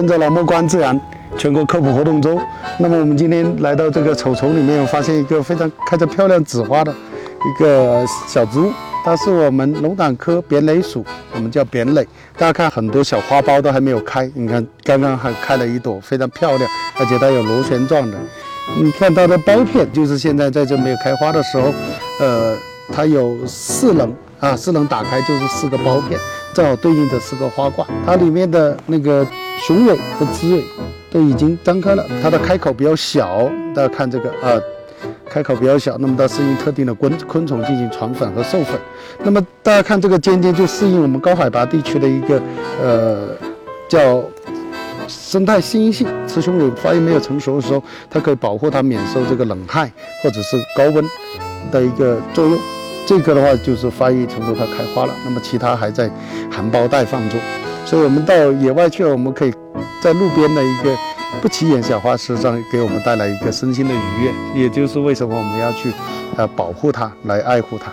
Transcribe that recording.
跟着老莫观自然全国科普活动周。那么我们今天来到这个草丛里面，我发现一个非常开着漂亮紫花的一个小植物，它是我们龙胆科扁蕾属，我们叫扁蕾。大家看很多小花苞都还没有开，你看刚刚还开了一朵，非常漂亮，而且它有螺旋状的。你看它的苞片，就是现在在这没有开花的时候，呃，它有四棱啊，四棱打开就是四个苞片，正好对应着四个花冠。它里面的那个雄蕊和雌蕊都已经张开了，它的开口比较小，大家看这个啊，开口比较小，那么它适应特定的昆昆虫进行传粉和授粉。那么大家看这个尖尖就适应我们高海拔地区的一个呃叫。生态适应性，雌雄蕊发育没有成熟的时候，它可以保护它免受这个冷害或者是高温的一个作用。这个的话就是发育成熟，它开花了。那么其他还在含苞待放中。所以我们到野外去了，我们可以在路边的一个不起眼小花池上，给我们带来一个身心的愉悦。也就是为什么我们要去呃保护它，来爱护它。